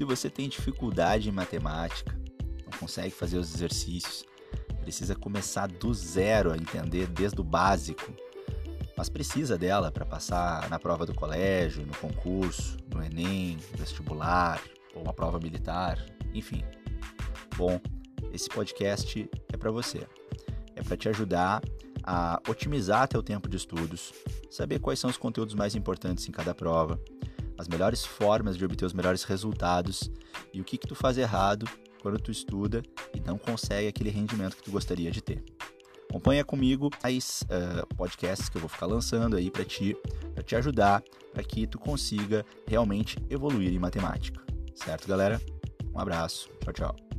Se você tem dificuldade em matemática, não consegue fazer os exercícios, precisa começar do zero a entender desde o básico, mas precisa dela para passar na prova do colégio, no concurso, no Enem, vestibular ou uma prova militar, enfim. Bom, esse podcast é para você. É para te ajudar a otimizar teu tempo de estudos, saber quais são os conteúdos mais importantes em cada prova, as melhores formas de obter os melhores resultados e o que, que tu faz errado quando tu estuda e não consegue aquele rendimento que tu gostaria de ter. Acompanha comigo mais uh, podcasts que eu vou ficar lançando aí para ti, para te ajudar, para que tu consiga realmente evoluir em matemática. Certo, galera? Um abraço. Tchau, tchau.